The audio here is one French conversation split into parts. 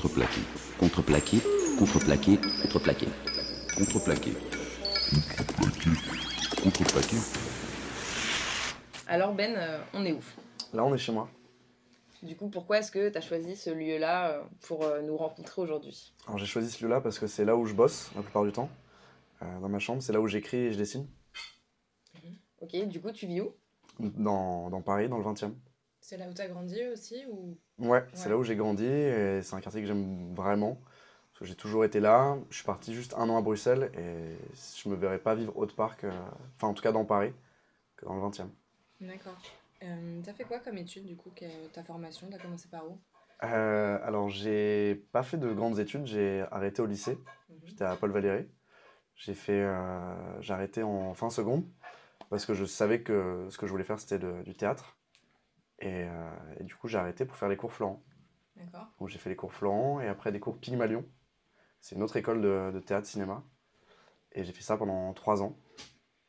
Contreplaqué. Contreplaqué. Contreplaqué. Contreplaqué. Contreplaqué. Contreplaqué. Contreplaqué. Alors Ben, euh, on est où? Là, on est chez moi. Du coup, pourquoi est-ce que tu as choisi ce lieu-là euh, pour euh, nous rencontrer aujourd'hui? Alors, j'ai choisi ce lieu-là parce que c'est là où je bosse la plupart du temps. Euh, dans ma chambre, c'est là où j'écris et je dessine. Ok, du coup, tu vis où? Dans, dans Paris, dans le 20e. C'est là où t'as grandi aussi ou? Ouais, c'est là où j'ai grandi et c'est un quartier que j'aime vraiment. Parce que j'ai toujours été là. Je suis parti juste un an à Bruxelles et je me verrais pas vivre autre part que. Enfin, en tout cas dans Paris, que dans le 20e. D'accord. Euh, t'as fait quoi comme étude du coup ta formation T'as commencé par où? Euh, alors, j'ai pas fait de grandes études, j'ai arrêté au lycée. Mhm. J'étais à Paul Valéry. J'ai fait, euh, j'ai arrêté en fin seconde parce que je savais que ce que je voulais faire c'était du théâtre. Et, euh, et du coup, j'ai arrêté pour faire les cours Florent. D'accord. Donc, j'ai fait les cours Florent et après des cours Pygmalion. C'est une autre école de, de théâtre cinéma. Et j'ai fait ça pendant trois ans.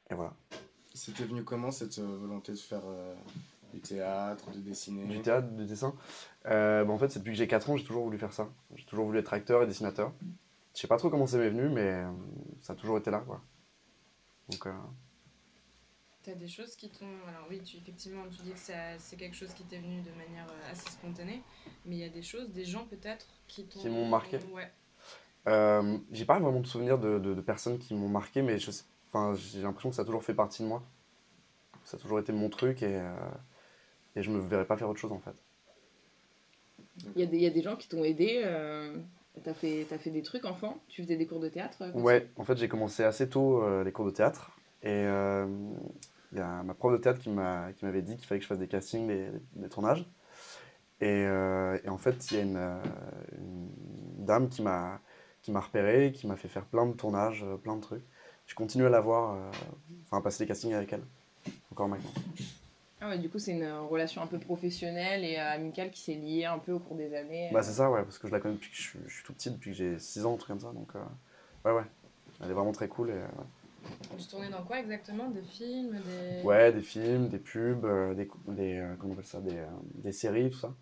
Et voilà. C'était venu comment cette euh, volonté de faire euh, du théâtre, de dessiner? Du théâtre, du dessin. Euh, bah, en fait, c'est depuis que j'ai 4 ans, j'ai toujours voulu faire ça. J'ai toujours voulu être acteur et dessinateur. Je sais pas trop comment ça m'est venu, mais ça a toujours été là, quoi. Donc, euh, T'as des choses qui t'ont. Alors oui, tu, effectivement, tu dis que ça- c'est quelque chose qui t'est venu de manière euh, assez spontanée, mais il y a des choses, des gens peut-être qui t'ont. Qui m'ont marqué. Ouais. Euh, j'ai pas vraiment de souvenirs de, de- de personnes qui m'ont marqué, mais je sais- enfin, j'ai l'impression que ça a toujours fait partie de moi. Ça a toujours été mon truc et, euh, et je me verrais pas faire autre chose en fait. Il y, a des- il y a des gens qui t'ont aidé. Euh... T'as fait, t'as fait des trucs enfant? Tu faisais des cours de théâtre Ouais, en fait j'ai commencé assez tôt euh, les cours de théâtre et euh, il y a ma prof de théâtre qui m'a- qui m'avait dit qu'il fallait que je fasse des castings, des, des tournages. Et, euh, et en fait il y a une, euh, une dame qui m'a repéré, qui m'a fait faire plein de tournages, euh, plein de trucs. Je continue à la voir, euh, enfin à passer des castings avec elle, encore maintenant. Ah ouais, du coup, c'est une relation un peu professionnelle et amicale qui s'est liée un peu au cours des années. Bah c'est ça, ouais, parce que je la connais depuis que je suis, je suis tout petit, depuis que j'ai 6 ans, un truc comme ça, donc euh, ouais, ouais. Elle est vraiment très cool et ouais. Tu tournais dans quoi exactement? Des films des... Ouais, des films, des pubs, euh, des, des, euh, comment on appelle ça, des, euh, des séries, tout ça.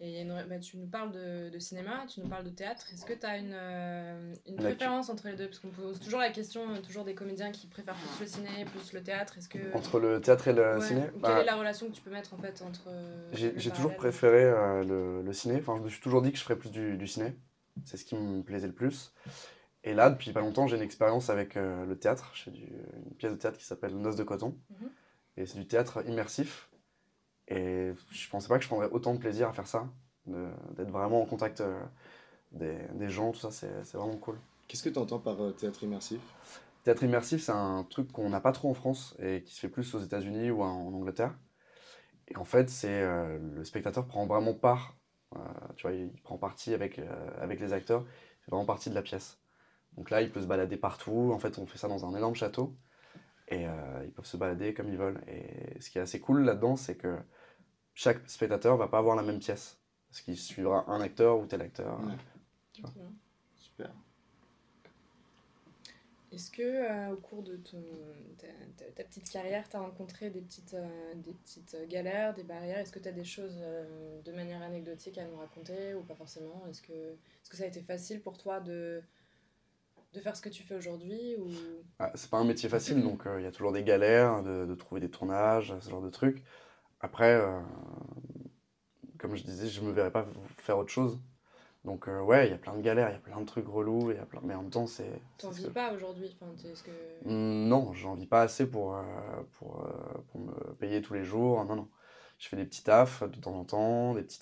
Et a une- bah, tu nous parles de, de cinéma, tu nous parles de théâtre. Est-ce que tu as une, une préférence entre les deux? Parce qu'on pose toujours la question, toujours des comédiens qui préfèrent plus le ciné, plus le théâtre. Est-ce que. Entre le théâtre et le Ouais, ciné, ou bah, Quelle est la relation que tu peux mettre en fait entre. j'ai toujours préféré le, le ciné. Enfin, je me suis toujours dit que je ferais plus du, du ciné. C'est ce qui me plaisait le plus. Et là, depuis pas longtemps, j'ai une expérience avec euh, le théâtre. Je fais du- une pièce de théâtre qui s'appelle Noce de coton. Mhm. Et c'est du théâtre immersif. Et je pensais pas que je prendrais autant de plaisir à faire ça, de- d'être vraiment en contact euh, des, des gens, tout ça, c'est c'est vraiment cool. Qu'est-ce que tu entends par euh, théâtre immersif? Théâtre immersif, c'est un truc qu'on n'a pas trop en France et qui se fait plus aux États-Unis ou en, en Angleterre. Et en fait, c'est euh, le spectateur prend vraiment part, euh, tu vois, il prend parti avec, euh, avec les acteurs, il fait vraiment partie de la pièce. Donc là, il peut se balader partout. En fait, on fait ça dans un énorme château et euh, ils peuvent se balader comme ils veulent. Et ce qui est assez cool là-dedans, c'est que chaque spectateur va pas avoir la même pièce parce qu'il suivra un acteur ou tel acteur. Ouais. Très bien. Super. Est-ce que euh, au cours de ton, ta, ta- ta petite carrière, tu as rencontré des petites, euh, des petites galères, des barrières? Est-ce que tu as des choses euh, de manière anecdotique à nous raconter ou pas forcément? Est-ce que, est que ça a été facile pour toi de, de faire ce que tu fais aujourd'hui ou... Ah, c'est pas un métier facile, donc euh, il y a toujours des galères de, de trouver des tournages, ce genre de trucs. Après, euh, comme je disais, je me verrais pas faire autre chose. Donc euh, ouais, il y a plein de galères, il y a plein de trucs relous, y a plein... mais en même temps, c'est... T'en vis que- pas aujourd'hui enfin, que... Mm, Non, j'en vis pas assez pour, pour, pour me payer tous les jours. Non, non. Je fais des petits tafs de temps en temps, des petits,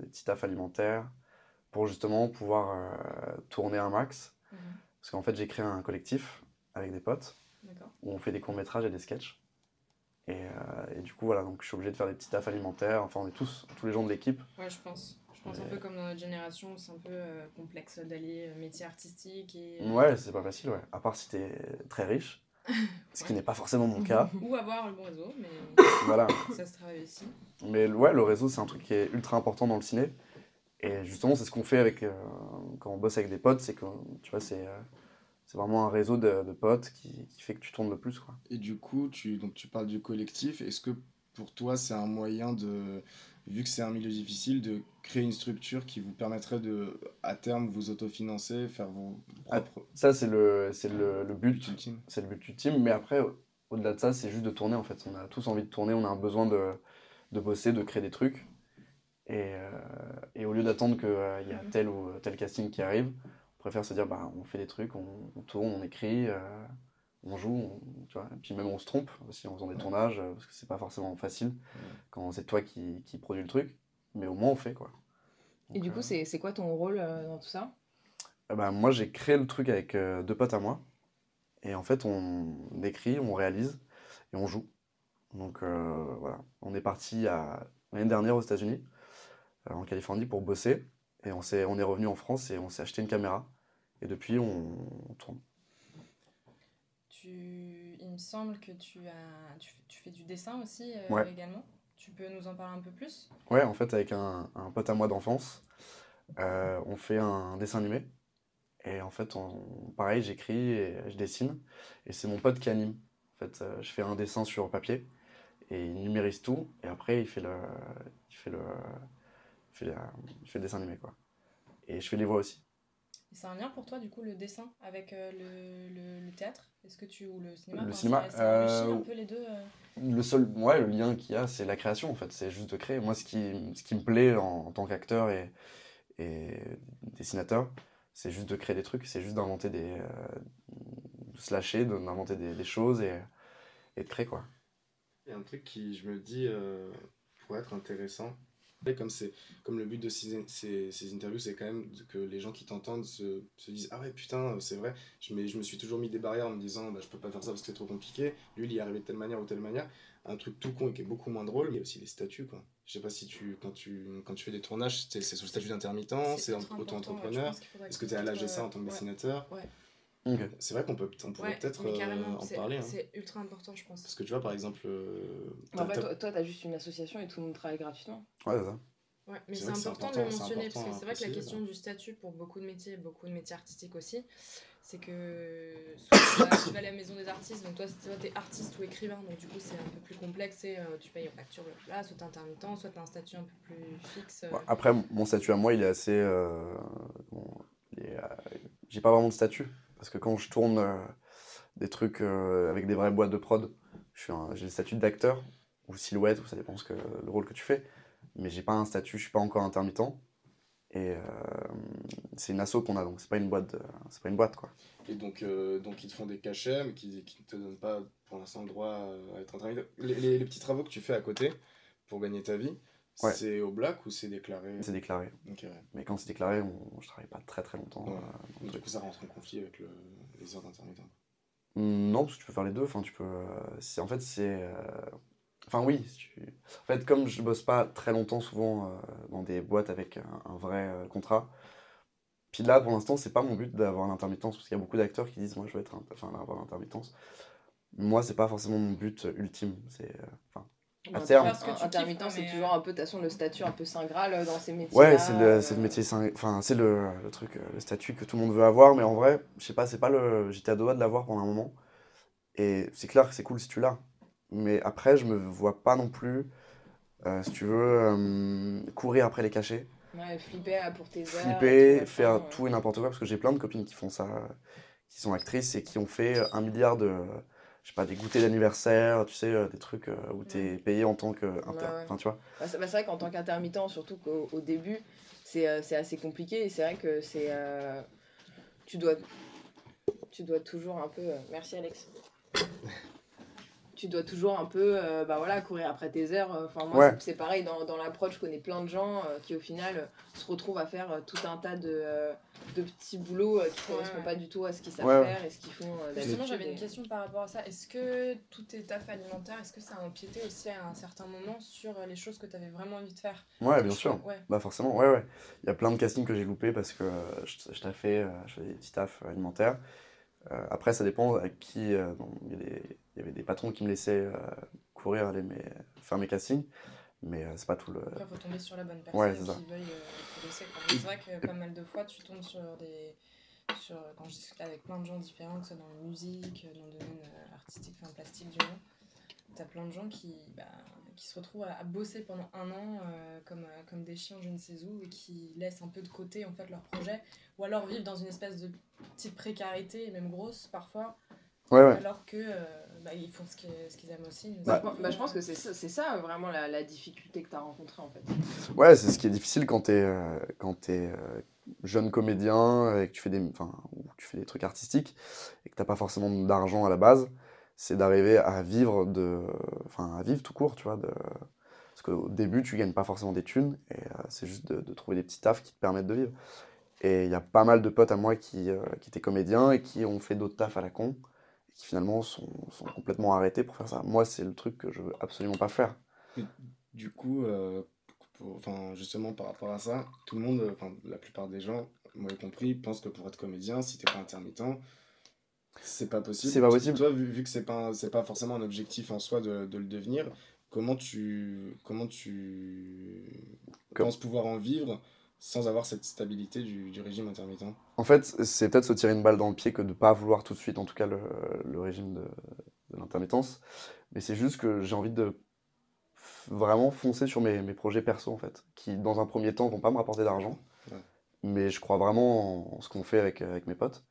des petits tafs alimentaires, pour justement pouvoir tourner un max. Mhm. Parce qu'en fait, j'ai créé un collectif avec des potes où on fait des courts-métrages et des sketchs. Et, euh, et du coup, voilà, donc je suis obligé de faire des petits tafs alimentaires. Enfin, on est tous, tous les gens de l'équipe. Ouais, je pense. Je pense un peu comme dans notre génération, c'est un peu euh, complexe d'allier euh, métier artistique et... Ouais, c'est pas facile, ouais. À part si t'es très riche, ce qui Ouais. n'est pas forcément mon cas. Ou avoir le bon réseau, mais voilà. ça se travaille aussi. Mais ouais, le réseau, c'est un truc qui est ultra important dans le ciné. Et justement, c'est ce qu'on fait avec, euh, quand on bosse avec des potes, c'est que, tu vois, c'est euh, c'est vraiment un réseau de, de potes qui, qui fait que tu tournes le plus, quoi. Et du coup, tu, donc, tu parles du collectif. Est-ce que pour toi, c'est un moyen de, vu que c'est un milieu difficile, de créer une structure qui vous permettrait de, à terme, vous autofinancer, faire vos Ah, propres Ça, c'est le, c'est le, le but. buts ultimes C'est le but ultime. Mais après, au- au-delà de ça, c'est juste de tourner en fait. On a tous envie de tourner, on a un besoin de, de bosser, de créer des trucs. Et, euh, et au lieu d'attendre qu'il y a Mhm. tel ou tel casting qui arrive, on préfère se dire bah, on fait des trucs, on, on tourne, on écrit, euh, on joue, on- tu vois. Et puis même on se trompe aussi en faisant des tournages, euh, parce que c'est pas forcément facile quand c'est toi qui, qui produis le truc. Mais au moins on fait quoi. Et du euh, coup, c'est c'est quoi ton rôle euh, dans tout ça? Ben, moi, j'ai créé le truc avec euh, deux potes à moi. Et en fait, on écrit, on réalise et on joue. Donc euh, voilà, on est parti l'année dernière aux États-Unis, euh, en Californie, pour bosser. Et on, s'est, on est revenu en France et on s'est acheté une caméra. Et depuis, on, on tourne. Tu... Il me semble que tu, as... tu, fais- tu fais du dessin aussi euh, Ouais. également. Tu peux nous en parler un peu plus? Ouais, en fait, avec un, un pote à moi d'enfance, euh, on fait un dessin animé. Et en fait, on, pareil, j'écris et je dessine. Et c'est mon pote qui anime. En fait, euh, je fais un dessin sur papier et il numérise tout. Et après, il fait le, il fait le, fait, la- il fait le dessin animé, quoi. Et je fais les voix aussi. Et c'est un lien pour toi, du coup, le dessin avec euh, le, le, le théâtre? Est-ce que tu. ou le cinéma? Le enfin, cinéma, ça- ça enrichit euh, un peu les deux euh Le seul ouais, le lien qu'il y a, c'est la création, en fait. C'est juste de créer. Moi, ce qui, ce qui me plaît en, en tant qu'acteur et, et dessinateur, c'est juste de créer des trucs, c'est juste d'inventer des. euh, de se lâcher, d'inventer des, des choses et, et de créer, quoi. Il y a un truc qui, je me dis, euh, pourrait être intéressant. Comme, c'est, comme le but de ces, ces, ces interviews, c'est quand même que les gens qui t'entendent se, se disent Ah ouais, putain, c'est vrai. Je, me- je me suis toujours mis des barrières en me disant bah, Je peux pas faire ça parce que c'est trop compliqué. Lui, il y est arrivé de telle manière ou telle manière. Un truc tout con et qui est beaucoup moins drôle, il y a aussi les statuts. Quoi. Je sais pas si tu, quand, tu, quand tu fais des tournages, c'est, sur le statut d'intermittent, c'est auto-entrepreneur. Est-ce que tu es à l'âge de ça en tant que ouais. dessinateur? C'est vrai qu'on peut, on pourrait Ouais, peut-être mais euh, carrément, en c'est- parler. hein. C'est ultra important, je pense. Parce que tu vois, par exemple, euh, En fait, toi, toi, t'as juste une association et tout le monde travaille gratuitement. Ouais, c'est ça. Ouais, mais C'est important, de le mentionner parce que c'est vrai que la question là. du statut pour beaucoup de métiers, beaucoup de métiers artistiques aussi, c'est que soit tu vas, tu vas à la maison des artistes, donc toi, soit t'es artiste ou écrivain, donc du coup c'est un peu plus complexe et euh, tu payes en facture là, soit t'es intermittent, soit t'as un statut un peu plus fixe. Bon, après, mon statut à moi, il est assez. euh, bon, euh, J'ai pas vraiment de statut. Parce que quand je tourne euh, des trucs euh, avec des vraies boîtes de prod, j'ai le statut d'acteur ou silhouette, ou ça dépend ce que, le rôle que tu fais. Mais j'ai pas un statut, je suis pas encore intermittent. Et euh, c'est une asso qu'on a, donc c'est pas une boîte, c'est pas une boîte quoi. Et donc, donc ils te font des cachets, mais qui ne te donnent pas pour l'instant le droit à être intermittent. Les petits travaux que tu fais à côté pour gagner ta vie, Ouais. c'est au black ou c'est déclaré? C'est déclaré. Ok, ouais. Mais quand c'est déclaré, on, je travaille pas très très longtemps. Ouais. euh, Du coup, ça rentre en conflit avec le- les heures d'intermittent. Non, parce que tu peux faire les deux. Enfin, tu peux. euh, c'est en fait c'est. euh, Enfin oui. tu- En fait, comme je bosse pas très longtemps, souvent euh, dans des boîtes avec un, un vrai contrat. Puis là, pour l'instant, c'est pas mon but d'avoir l'intermittence, parce qu'il y a beaucoup d'acteurs qui disent moi je veux être, un- enfin avoir l'intermittence. Moi, c'est pas forcément mon but ultime. C'est. Enfin. À Bah, terme. parce que tu intermittent, kiffes, c'est mais, toujours un peu, de toute façon, le statut un peu saint graal euh, dans ces métiers. Ouais, c'est le, c'est le métier, sing- enfin c'est le, le truc, euh, le statut que tout le monde veut avoir, mais en vrai, je sais pas, c'est pas le, j'étais à deux doigts de l'avoir pendant un moment, et c'est clair que c'est cool si tu l'as, mais après je me vois pas non plus, euh, si tu veux, euh, courir après les cachets, Ouais, flipper pour tes heures. flipper, tout, faire tout et n'importe quoi, parce que j'ai plein de copines qui font ça, euh, qui sont actrices et qui ont fait un milliard de, je sais pas, des goûters d'anniversaire, tu sais, euh, des trucs euh, où t'es payé en tant Ouais, ouais. enfin tu vois. Bah, c'est bah, c'est vrai qu'en tant qu'intermittent, surtout qu'au au début, c'est euh, c'est assez compliqué et c'est vrai que c'est. euh, tu, dois, tu dois toujours un peu. merci Alex. Tu dois toujours un peu euh, bah voilà, courir après tes heures. Enfin, moi, Ouais. c'est- c'est pareil, dans, dans l'approche, je connais plein de gens euh, qui, au final, euh, se retrouvent à faire euh, tout un tas de, euh, de petits boulots euh, qui ne Ouais, correspondent pas du tout à ce qu'ils savent Ouais, faire et ce qu'ils font euh, Justement, j'avais une question par rapport à ça. Est-ce que tout tes taf alimentaire, est-ce que ça a empiété aussi à un certain moment sur euh, les choses que tu avais vraiment envie de faire? Ouais, bien sûr. Ouais. Bah forcément, ouais, ouais. Il y a plein de castings que j'ai loupés parce que euh, je, je taffais, euh, je faisais des petits tafs alimentaires. Euh, après, ça dépend à qui. euh, bon, il y, a des- il y avait des patrons qui me laissaient euh, courir, aller mes, faire mes castings, mais euh, c'est pas tout le. Après, il faut tomber sur la bonne personne Ouais, c'est ça. qui veuille euh, te laisser. C'est vrai que pas mal de fois, tu tombes sur des. Sur, quand je discute avec plein de gens différents, que ce soit dans la musique, dans le domaine artistique, enfin plastique du moins, t'as plein de gens qui, bah, qui se retrouvent à, à bosser pendant un an euh, comme, euh, comme des chiens je ne sais où et qui laissent un peu de côté en fait leur projet ou alors vivent dans une espèce de petite précarité, même grosse parfois, Ouais, ouais. alors que euh, bah, ils font ce qu'ils aiment aussi. Bah, bah, je pense que c'est ça, c'est ça vraiment la, la difficulté que tu as rencontrée en fait. Ouais, c'est ce qui est difficile quand t'es euh, quand t'es euh, jeune comédien et que tu fais des, enfin, tu fais des trucs artistiques et que t'as pas forcément d'argent à la base, c'est d'arriver à vivre de, enfin, à vivre tout court, tu vois. De... Parce qu'au début, tu gagnes pas forcément des thunes et euh, c'est juste de, trouver des petits tafs qui te permettent de vivre. Et il y a pas mal de potes à moi qui, euh, qui étaient comédiens et qui ont fait d'autres tafs à la con et qui finalement sont, sont complètement arrêtés pour faire ça. Moi, c'est le truc que je veux absolument pas faire. Du coup, euh, enfin, justement par rapport à ça, tout le monde, enfin, la plupart des gens, moi y compris, pensent que pour être comédien, si t'es pas intermittent, c'est pas possible. C'est pas possible. Toi, vu, vu que c'est pas, c'est pas forcément un objectif en soi de, de le devenir, comment tu, comment tu Comme- penses pouvoir en vivre sans avoir cette stabilité du, du régime intermittent? En fait, c'est peut-être se tirer une balle dans le pied que de ne pas vouloir tout de suite, en tout cas, le, le régime de, de l'intermittence. Mais c'est juste que j'ai envie de vraiment foncer sur mes, mes projets perso, en fait, qui, dans un premier temps, vont pas me rapporter d'argent. Ouais. Mais je crois vraiment en, en ce qu'on fait avec, avec mes potes.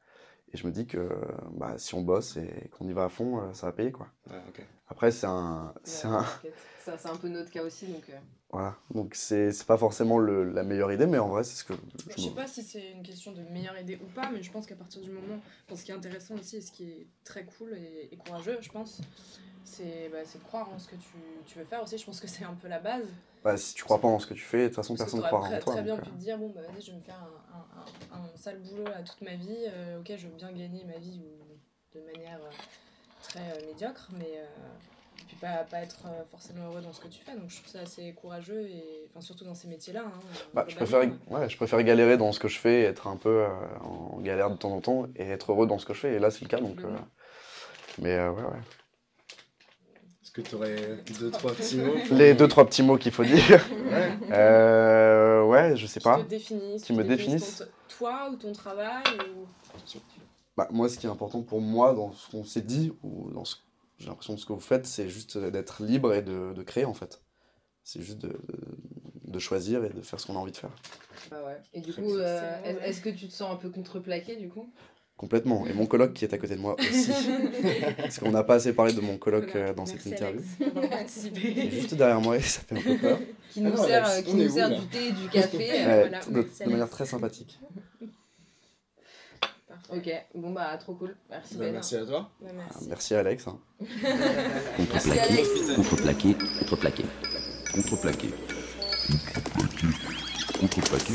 Et je me dis que bah, si on bosse et qu'on y va à fond, euh, ça va payer, quoi. Ouais. Après, c'est un... C'est Ouais, un... t'inquiète. Ça, c'est un peu notre cas aussi donc. euh, Voilà. Donc, c'est c'est pas forcément le- la meilleure idée, mais en vrai, c'est ce que Je je sais me- pas si c'est une question de meilleure idée ou pas, mais je pense qu'à partir du moment. Enfin, ce qui est intéressant aussi et ce qui est très cool et, et courageux, je pense, c'est bah, croire en ce que tu, tu veux faire aussi. Je pense que c'est un peu la base. Bah, si tu crois pas en ce que tu fais, de toute façon, Parce personne ne croira en toi. très bien donc, pu euh, te dire bon, bah vas-y, je vais me faire un, un, un, un sale boulot à toute ma vie. euh, ok, je veux bien gagner ma vie ou de manière euh, très euh, médiocre, mais. euh, et puis pas, pas être euh, forcément heureux dans ce que tu fais. Donc je trouve ça assez courageux, et enfin, surtout dans ces métiers-là. hein, Bah, je, préfère, ouais, je préfère galérer dans ce que je fais, être un peu euh, en galère de temps en temps et être heureux dans ce que je fais. Et là, c'est le cas. Donc, euh, mais euh, ouais, ouais. Est-ce que tu aurais deux, trois petits mots Les deux, trois petits mots qu'il faut dire. Ouais. Euh, ouais, je sais qui pas. te définissent, Qui me définissent ton- toi ou ton travail ou... Bah, moi, ce qui est important pour moi dans ce qu'on s'est dit, ou dans ce j'ai l'impression de ce que vous faites, c'est juste d'être libre et de, de créer en fait. C'est juste de, de, de choisir et de faire ce qu'on a envie de faire. Bah ouais. Et du Très coup, euh, est-ce que tu te sens un peu contreplaqué du coup? Complètement. Et mon coloc qui est à côté de moi aussi. Parce qu'on n'a pas assez parlé de mon coloc euh, dans cette interview. Alex. Il est juste derrière moi et ça fait un peu peur. Qui Ah nous non, sert, Alex, euh, qui nous du thé, du café. euh, Ouais, voilà, de, manière Alex. très sympathique. Ok, bon bah trop cool. Merci Bah, Ben. merci à toi. Ouais, Ah, merci. Alex. hein. Merci Contreplaqué, Alex. contreplaqué, contreplaqué. Contreplaqué. Contreplaqué.